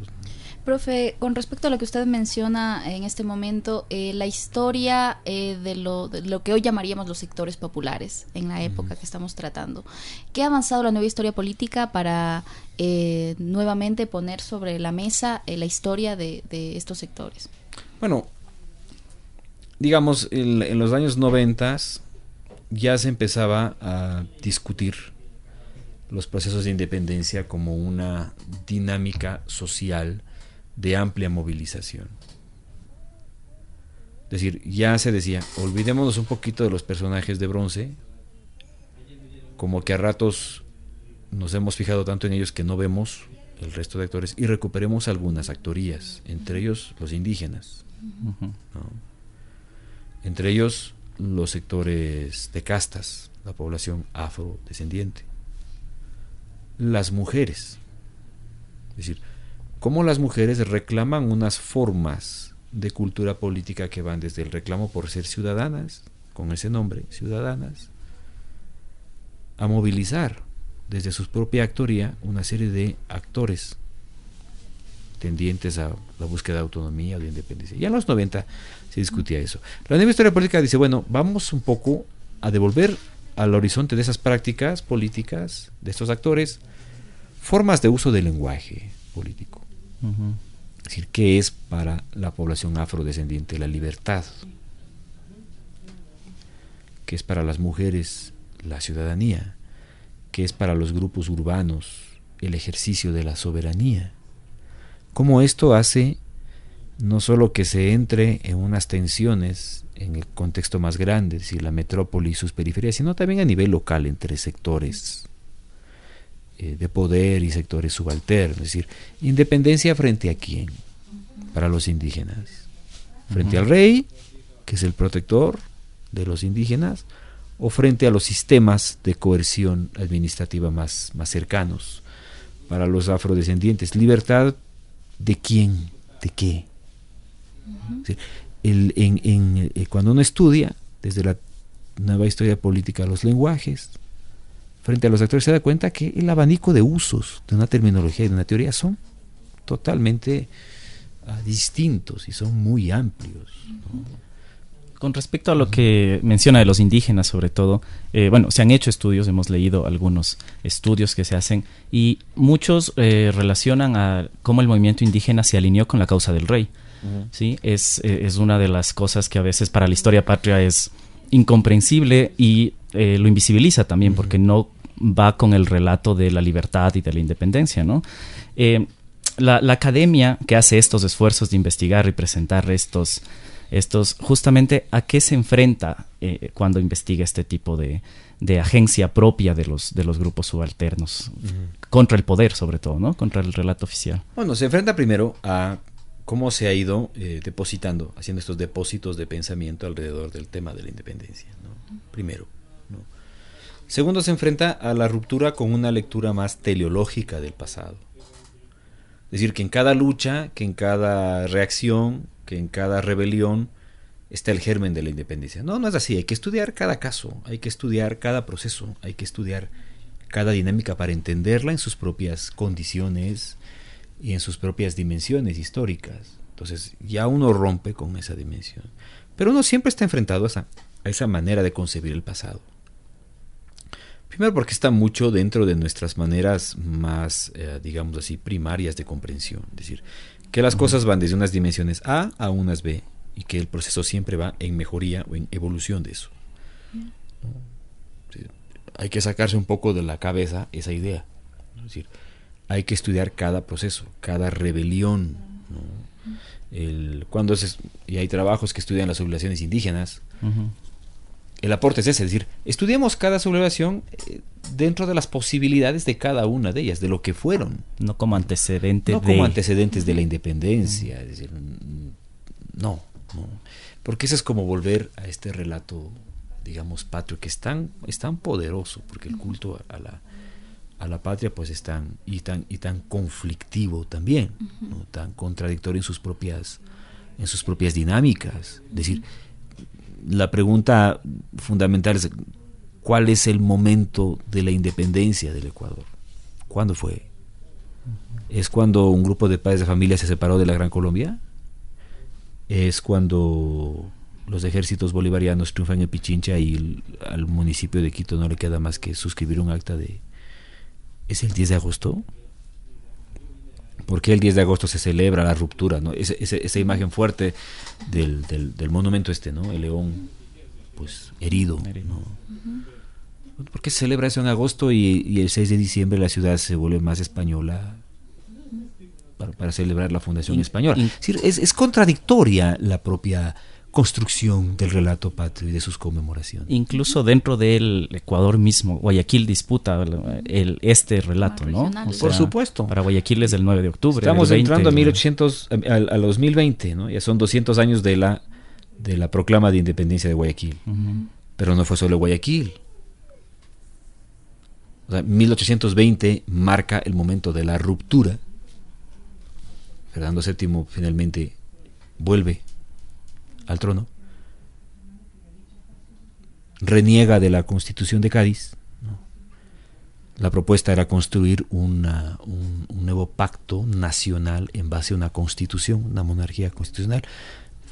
Profe, con respecto a lo que usted menciona en este momento, eh, la historia eh, de, lo, lo, que hoy llamaríamos los sectores populares en la época que estamos tratando, ¿qué ha avanzado la nueva historia política para eh, nuevamente poner sobre la mesa la historia de, estos sectores? Bueno, digamos, en los años noventas ya se empezaba a discutir los procesos de independencia como una dinámica social de amplia movilización. Es decir, ya se decía, olvidémonos un poquito de los personajes de bronce, como que a ratos nos hemos fijado tanto en ellos que no vemos el resto de actores y recuperemos algunas actorías, entre ellos los indígenas, entre ellos los sectores de castas, la población afrodescendiente las mujeres. Es decir, cómo las mujeres reclaman unas formas de cultura política que van desde el reclamo por ser ciudadanas, con ese nombre, ciudadanas, a movilizar desde su propia actoría una serie de actores tendientes a la búsqueda de autonomía o de independencia. Y en los 90 se discutía eso. La nueva historia política dice, bueno, vamos un poco a devolver al horizonte de esas prácticas políticas, de estos actores, formas de uso del lenguaje político. Es decir, ¿qué es para la población afrodescendiente la libertad? ¿Qué es para las mujeres la ciudadanía? ¿Qué es para los grupos urbanos el ejercicio de la soberanía? ¿Cómo esto hace no solo que se entre en unas tensiones en el contexto más grande, es decir, la metrópoli y sus periferias, sino también a nivel local entre sectores eh, de poder y sectores subalternos. Es decir, independencia frente a quién? Para los indígenas. Frente al rey, que es el protector de los indígenas, o frente a los sistemas de coerción administrativa más, más cercanos para los afrodescendientes. Libertad de quién, de qué en, eh, cuando uno estudia desde la nueva historia política los lenguajes, frente a los actores se da cuenta que el abanico de usos de una terminología y de una teoría son totalmente ah, distintos y son muy amplios. Con respecto a lo que menciona de los indígenas, sobre todo, eh, bueno, se han hecho estudios, hemos leído algunos estudios que se hacen y muchos eh, relacionan a cómo el movimiento indígena se alineó con la causa del rey. ¿Sí? Es, eh, es, una de las cosas que a veces para la historia patria es incomprensible y eh, lo invisibiliza también porque no va con el relato de la libertad y de la independencia, ¿no? Eh, la, academia que hace estos esfuerzos de investigar y presentar estos, estos justamente a qué se enfrenta cuando investiga este tipo de, de, agencia propia de los, de los grupos subalternos, contra el poder sobre todo, ¿no? Contra el relato oficial. Bueno, se enfrenta primero a cómo se ha ido eh, depositando, haciendo estos depósitos de pensamiento alrededor del tema de la independencia, primero. Segundo, se enfrenta a la ruptura con una lectura más teleológica del pasado. Es decir, que en cada lucha, que en cada reacción, que en cada rebelión, está el germen de la independencia. No, no es así, hay que estudiar cada caso, hay que estudiar cada proceso, hay que estudiar cada dinámica para entenderla en sus propias condiciones, y en sus propias dimensiones históricas. Entonces ya uno rompe con esa dimensión. Pero uno siempre está enfrentado a esa, a esa manera de concebir el pasado. Primero porque está mucho dentro de nuestras maneras más, eh, digamos así, primarias de comprensión. Es decir, que las cosas van desde unas dimensiones A a unas B y que el proceso siempre va en mejoría o en evolución de eso. hay que sacarse un poco de la cabeza esa idea. Es decir, hay que estudiar cada proceso, cada rebelión. El, cuando y hay trabajos que estudian las poblaciones indígenas, el aporte es ese, es decir, estudiemos cada sublevación eh, dentro de las posibilidades de cada una de ellas, de lo que fueron. No como antecedentes no como antecedentes de la independencia, es decir, no, no, porque eso es como volver a este relato, digamos, patrio, que es tan, es tan poderoso, porque el culto a la, a la patria pues es tan, y tan, y tan conflictivo también, ¿no? tan contradictorio en sus propias, en sus propias dinámicas. Es decir, la pregunta fundamental es cuál es el momento de la independencia del Ecuador. ¿Cuándo fue? ¿Es cuando un grupo de padres de familia se separó de la Gran Colombia? ¿Es cuando los ejércitos bolivarianos triunfan en Pichincha y al municipio de Quito no le queda más que suscribir un acta de... ¿Es el 10 de agosto? porque el 10 de agosto se celebra la ruptura, ¿no? esa imagen fuerte del, del, monumento este, ¿no? El león, pues, herido, ¿no? ¿Por qué se celebra eso en agosto y, el 6 de diciembre la ciudad se vuelve más española para, celebrar la fundación española? es, es contradictoria la propia construcción del relato patrio y de sus conmemoraciones. Incluso dentro del Ecuador mismo, Guayaquil disputa el, este relato, ¿no? Por supuesto. Para Guayaquil es del 9 de octubre. Estamos entrando a 1800, a, los 2020, ¿no? Ya son 200 años de la, de la proclama de independencia de Guayaquil. Pero no fue solo Guayaquil. O sea, 1820 marca el momento de la ruptura. Fernando VII finalmente vuelve al trono, reniega de la constitución de Cádiz. La propuesta era construir un, nuevo pacto nacional en base a una constitución, una monarquía constitucional.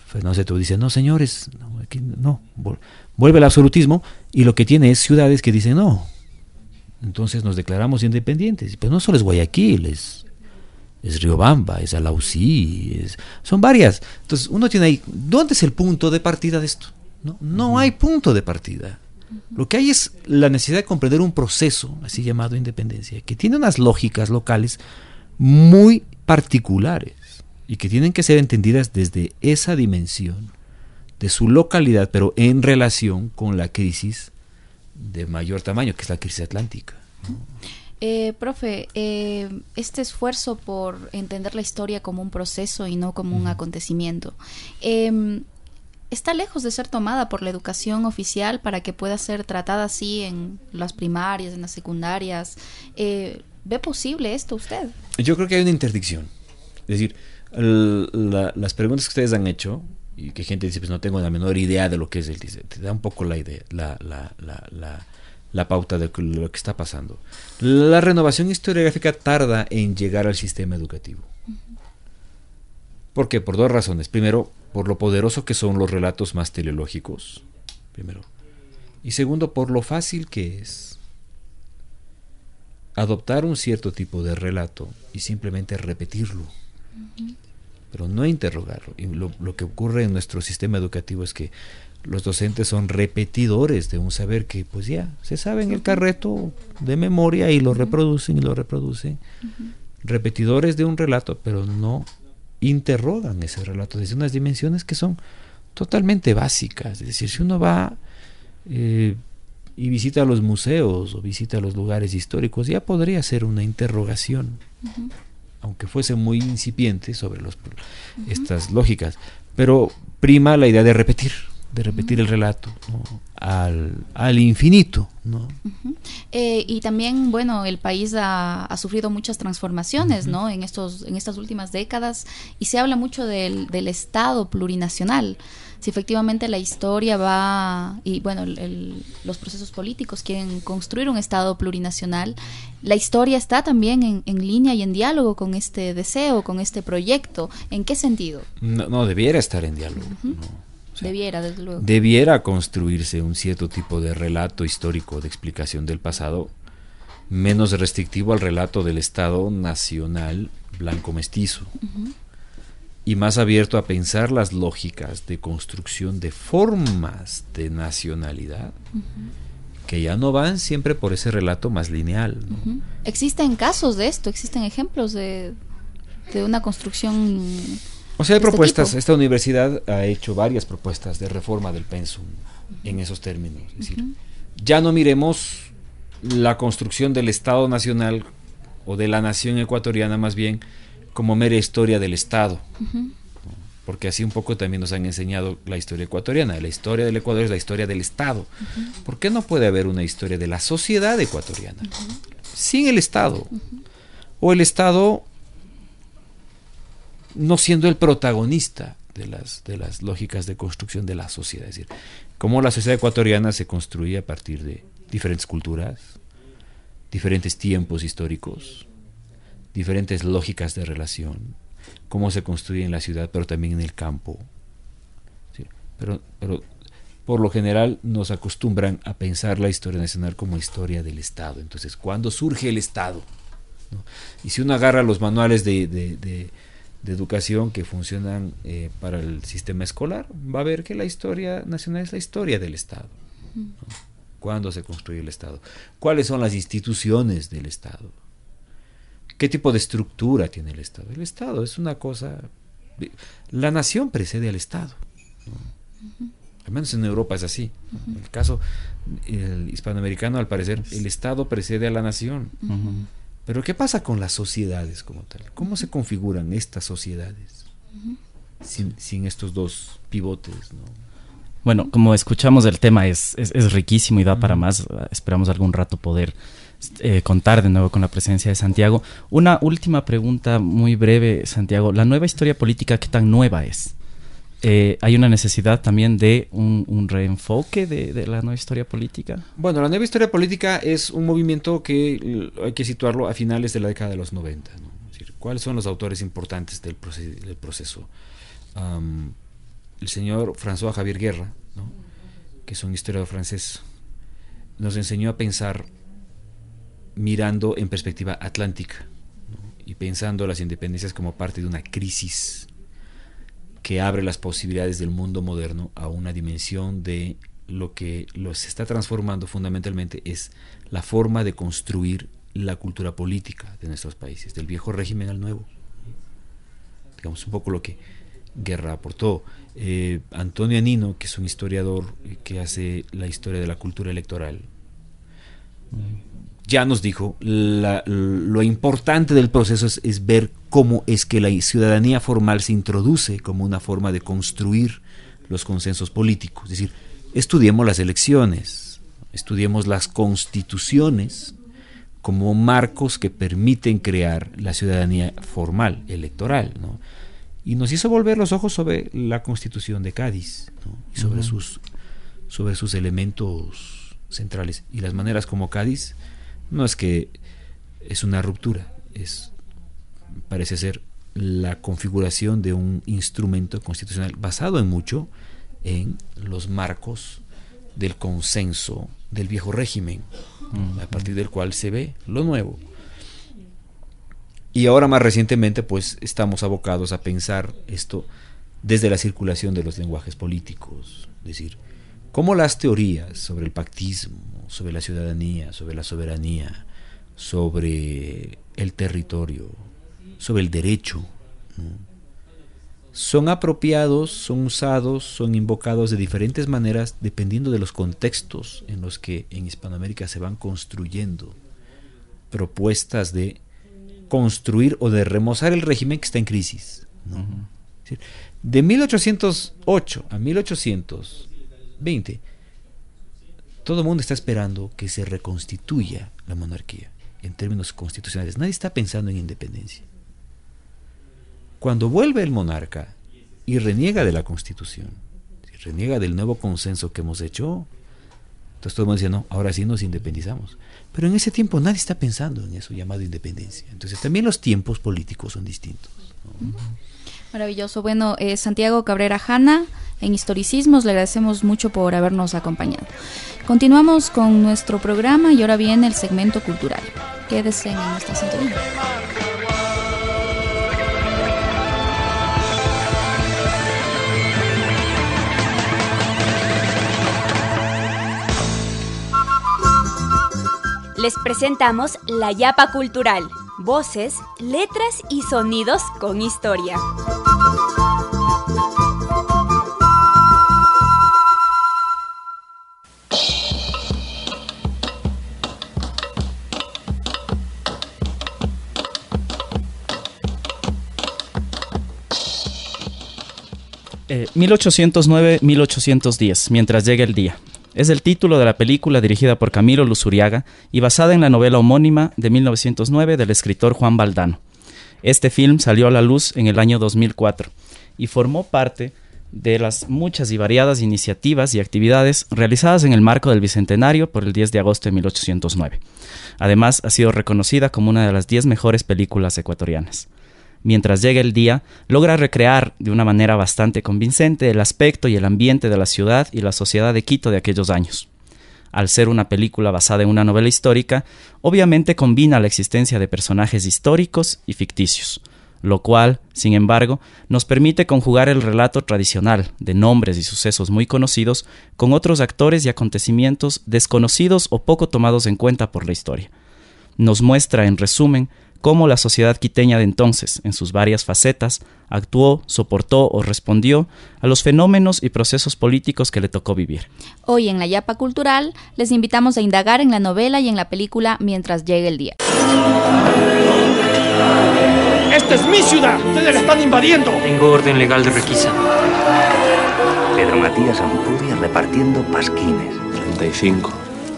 Fernando VII dice, no señores, no, vuelve el absolutismo y lo que tiene es ciudades que dicen no. Entonces nos declaramos independientes. Pero no solo es Guayaquil, es es Riobamba, es Alausí, es, son varias. Entonces uno tiene ahí, ¿dónde es el punto de partida de esto? No, no hay punto de partida. Lo que hay es la necesidad de comprender un proceso, así llamado independencia, que tiene unas lógicas locales muy particulares y que tienen que ser entendidas desde esa dimensión de su localidad, pero en relación con la crisis de mayor tamaño, que es la crisis atlántica. Eh, profe, eh, este esfuerzo por entender la historia como un proceso y no como un acontecimiento, em, ¿está lejos de ser tomada por la educación oficial para que pueda ser tratada así en las primarias, en las secundarias? Eh, ¿Ve posible esto usted? Yo creo que hay una interdicción. Es decir, las preguntas que ustedes han hecho, y que gente dice, pues no tengo la menor idea de lo que es el dice, te da un poco la idea, la, la, la la pauta de lo que está pasando. La renovación historiográfica tarda en llegar al sistema educativo. ¿Por qué? Por dos razones. Primero, por lo poderoso que son los relatos más teleológicos. Primero. Y segundo, por lo fácil que es adoptar un cierto tipo de relato y simplemente repetirlo. Pero no interrogarlo. Y lo, lo que ocurre en nuestro sistema educativo es que los docentes son repetidores de un saber que pues ya se sabe en el carreto de memoria y lo reproducen y lo reproducen. Repetidores de un relato, pero no interrogan ese relato desde unas dimensiones que son totalmente básicas. Es decir, si uno va eh, y visita los museos o visita los lugares históricos, ya podría ser una interrogación, aunque fuese muy incipiente sobre los, estas lógicas. Pero prima la idea de repetir de repetir el relato al, infinito. ¿no? Eh, y también, bueno, el país ha, sufrido muchas transformaciones ¿no? en, estos, en estas últimas décadas y se habla mucho del, del Estado plurinacional. Si efectivamente la historia va, y bueno, los procesos políticos quieren construir un Estado plurinacional, la historia está también en, en, línea y en diálogo con este deseo, con este proyecto. ¿En qué sentido? No, debiera estar en diálogo. no debiera, desde luego. Debiera construirse un cierto tipo de relato histórico de explicación del pasado, menos restrictivo al relato del Estado nacional blanco mestizo. Y más abierto a pensar las lógicas de construcción de formas de nacionalidad que ya no van siempre por ese relato más lineal. Existen casos de esto, existen ejemplos de, de una construcción O sea, hay este propuestas, esta universidad ha hecho varias propuestas de reforma del pensum en esos términos. Es decir, ya no miremos la construcción del Estado Nacional o de la nación ecuatoriana más bien como mera historia del Estado, porque así un poco también nos han enseñado la historia ecuatoriana. La historia del Ecuador es la historia del Estado. ¿Por qué no puede haber una historia de la sociedad ecuatoriana sin el Estado? O el Estado no siendo el protagonista de las, de las lógicas de construcción de la sociedad. Es decir, cómo la sociedad ecuatoriana se construye a partir de diferentes culturas, diferentes tiempos históricos, diferentes lógicas de relación, cómo se construye en la ciudad, pero también en el campo. Sí, Pero, pero por lo general nos acostumbran a pensar la historia nacional como historia del Estado. Entonces, ¿cuándo surge el Estado? ¿No? Y si uno agarra los manuales de, de- de- de educación que funcionan eh, para el sistema escolar, va a ver que la historia nacional es la historia del Estado. ¿no? ¿Cuándo se construye el Estado? ¿Cuáles son las instituciones del Estado? ¿Qué tipo de estructura tiene el Estado? El Estado es una cosa... La nación precede al Estado. ¿no? Al menos en Europa es así. En el caso el hispanoamericano, al parecer, el Estado precede a la nación. Pero ¿qué pasa con las sociedades como tal? ¿Cómo se configuran estas sociedades sin, sin estos dos pivotes? ¿no? Bueno, como escuchamos, el tema es, es, es riquísimo y da para más. Esperamos algún rato poder eh, contar de nuevo con la presencia de Santiago. Una última pregunta muy breve, Santiago. ¿La nueva historia política qué tan nueva es? Eh, ¿Hay una necesidad también de un, reenfoque de, la nueva historia política? Bueno, la nueva historia política es un movimiento que hay que situarlo a finales de la década de los 90. ¿no? Es decir, ¿Cuáles son los autores importantes del, proces del proceso? El señor François Javier Guerra, que es un historiador francés, nos enseñó a pensar mirando en perspectiva atlántica y pensando las independencias como parte de una crisis que abre las posibilidades del mundo moderno a una dimensión de lo que se está transformando fundamentalmente es la forma de construir la cultura política de nuestros países, del viejo régimen al nuevo. Digamos un poco lo que Guerra aportó. Eh, Antonio Anino, que es un historiador que hace la historia de la cultura electoral, ya nos dijo, la, lo importante del proceso es, es, ver cómo es que la ciudadanía formal se introduce como una forma de construir los consensos políticos. Es decir, estudiemos las elecciones, estudiemos las constituciones como marcos que permiten crear la ciudadanía formal, electoral. ¿no? Y nos hizo volver los ojos sobre la constitución de Cádiz ¿no? y sobre, uh -huh. sus, sobre sus elementos centrales y las maneras como Cádiz no es que es una ruptura, es parece ser la configuración de un instrumento constitucional basado en mucho en los marcos del consenso del viejo régimen, mm. a partir del cual se ve lo nuevo. Y ahora más recientemente pues estamos abocados a pensar esto desde la circulación de los lenguajes políticos, es decir, cómo las teorías sobre el pactismo, sobre la ciudadanía, sobre la soberanía, sobre el territorio, sobre el derecho, ¿no? son apropiados, son usados, son invocados de diferentes maneras dependiendo de los contextos en los que en Hispanoamérica se van construyendo propuestas de construir o de remozar el régimen que está en crisis. De 1808 a 1820, todo el mundo está esperando que se reconstituya la monarquía en términos constitucionales. Nadie está pensando en independencia. Cuando vuelve el monarca y reniega de la constitución, reniega del nuevo consenso que hemos hecho, entonces todo el mundo dice, no, ahora sí nos independizamos. Pero en ese tiempo nadie está pensando en eso llamado independencia. Entonces también los tiempos políticos son distintos. Maravilloso. Bueno, eh, Santiago Cabrera Jana, en Historicismos, le agradecemos mucho por habernos acompañado. Continuamos con nuestro programa y ahora viene el segmento cultural. Quédese en nuestra sintonía. Les presentamos La Yapa Cultural. Voces, letras y sonidos con historia. 1809-1810, mientras llega el día. Es el título de la película dirigida por Camilo Luzuriaga y basada en la novela homónima de 1909 del escritor Juan Baldano. Este film salió a la luz en el año 2004 y formó parte de las muchas y variadas iniciativas y actividades realizadas en el marco del Bicentenario por el 10 de agosto de 1809. Además, ha sido reconocida como una de las 10 mejores películas ecuatorianas. Mientras llega el día, logra recrear de una manera bastante convincente el aspecto y el ambiente de la ciudad y la sociedad de Quito de aquellos años. Al ser una película basada en una novela histórica, obviamente combina la existencia de personajes históricos y ficticios, lo cual, sin embargo, nos permite conjugar el relato tradicional de nombres y sucesos muy conocidos con otros actores y acontecimientos desconocidos o poco tomados en cuenta por la historia. Nos muestra, en resumen, cómo la sociedad quiteña de entonces, en sus varias facetas, actuó, soportó o respondió a los fenómenos y procesos políticos que le tocó vivir. Hoy en la Yapa Cultural les invitamos a indagar en la novela y en la película Mientras llegue el día. ¡Esta es mi ciudad! ¡Ustedes la están invadiendo! Tengo orden legal de requisa. Pedro Matías Ampudia repartiendo pasquines. 35.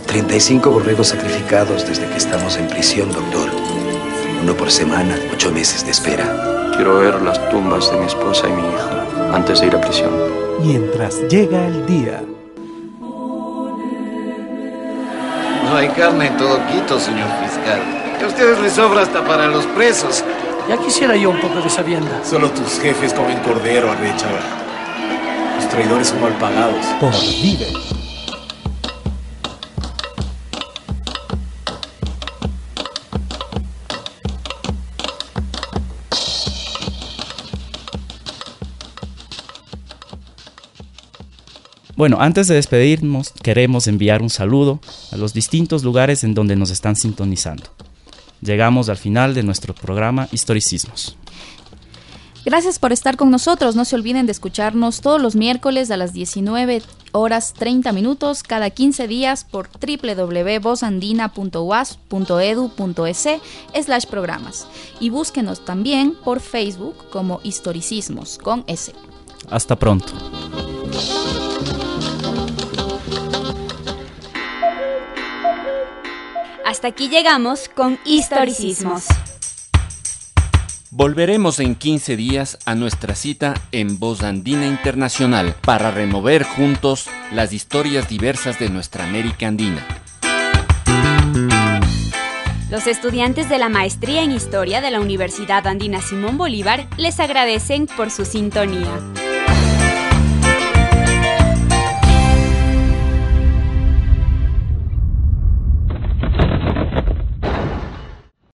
35 borregos sacrificados desde que estamos en prisión, doctor. Uno por semana, ocho meses de espera. Quiero ver las tumbas de mi esposa y mi hija antes de ir a prisión. Mientras llega el día. No hay carne en todo Quito, señor fiscal. A ustedes les sobra hasta para los presos. Ya quisiera yo un poco de sabienda. Solo tus jefes comen cordero, Arrecha. Los traidores son mal pagados. Por vive. Bueno, antes de despedirnos, queremos enviar un saludo a los distintos lugares en donde nos están sintonizando. Llegamos al final de nuestro programa Historicismos. Gracias por estar con nosotros. No se olviden de escucharnos todos los miércoles a las 19 horas 30 minutos cada 15 días por www.vozandina.uas.edu.es slash programas y búsquenos también por Facebook como Historicismos con S. Hasta pronto. Hasta aquí llegamos con historicismos. Volveremos en 15 días a nuestra cita en Voz Andina Internacional para remover juntos las historias diversas de nuestra América Andina. Los estudiantes de la Maestría en Historia de la Universidad Andina Simón Bolívar les agradecen por su sintonía.